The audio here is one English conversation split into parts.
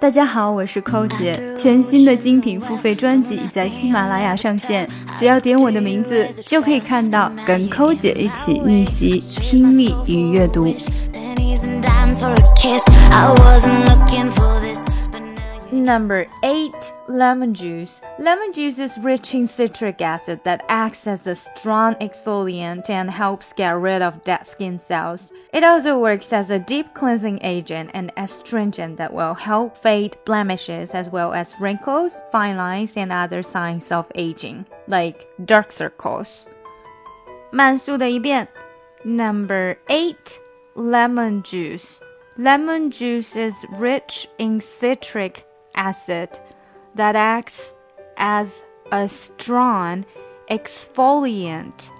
大家好，我是寇姐。全新的精品付费专辑已在喜马拉雅上线，只要点我的名字，就可以看到跟寇姐一起逆袭听力与阅读。Number 8 Lemon juice. Lemon juice is rich in citric acid that acts as a strong exfoliant and helps get rid of dead skin cells. It also works as a deep cleansing agent and astringent that will help fade blemishes as well as wrinkles, fine lines, and other signs of aging, like dark circles. 慢速的一遍. Number 8 Lemon juice. Lemon juice is rich in citric acid that acts as a strong exfoliant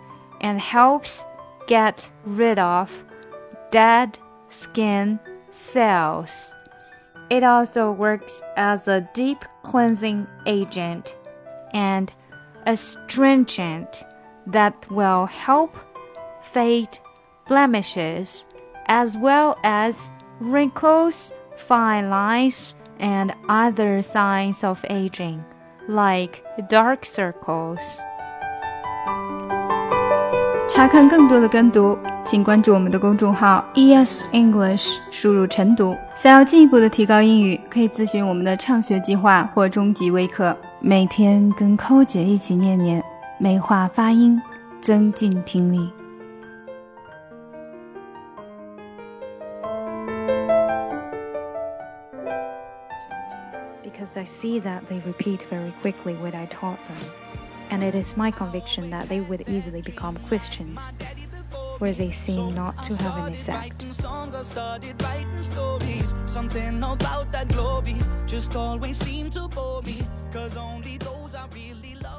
and helps get rid of dead skin cells. It also works as a deep cleansing agent and astringent that will help fade blemishes as well as wrinkles, fine lines, and other signs of aging, like dark circles. 查看更多的跟读，请关注我们的公众号 ES English，输入晨读。想要进一步的提高英语，可以咨询我们的畅学计划或中级微课。每天跟寇姐一起念念，美化发音，增进听力。Because I see that they repeat very quickly what I taught them. And it is my conviction that they would easily become Christians, where they seem not to have an effect. Something about that glory just always seemed to bore me, cause only those I really love.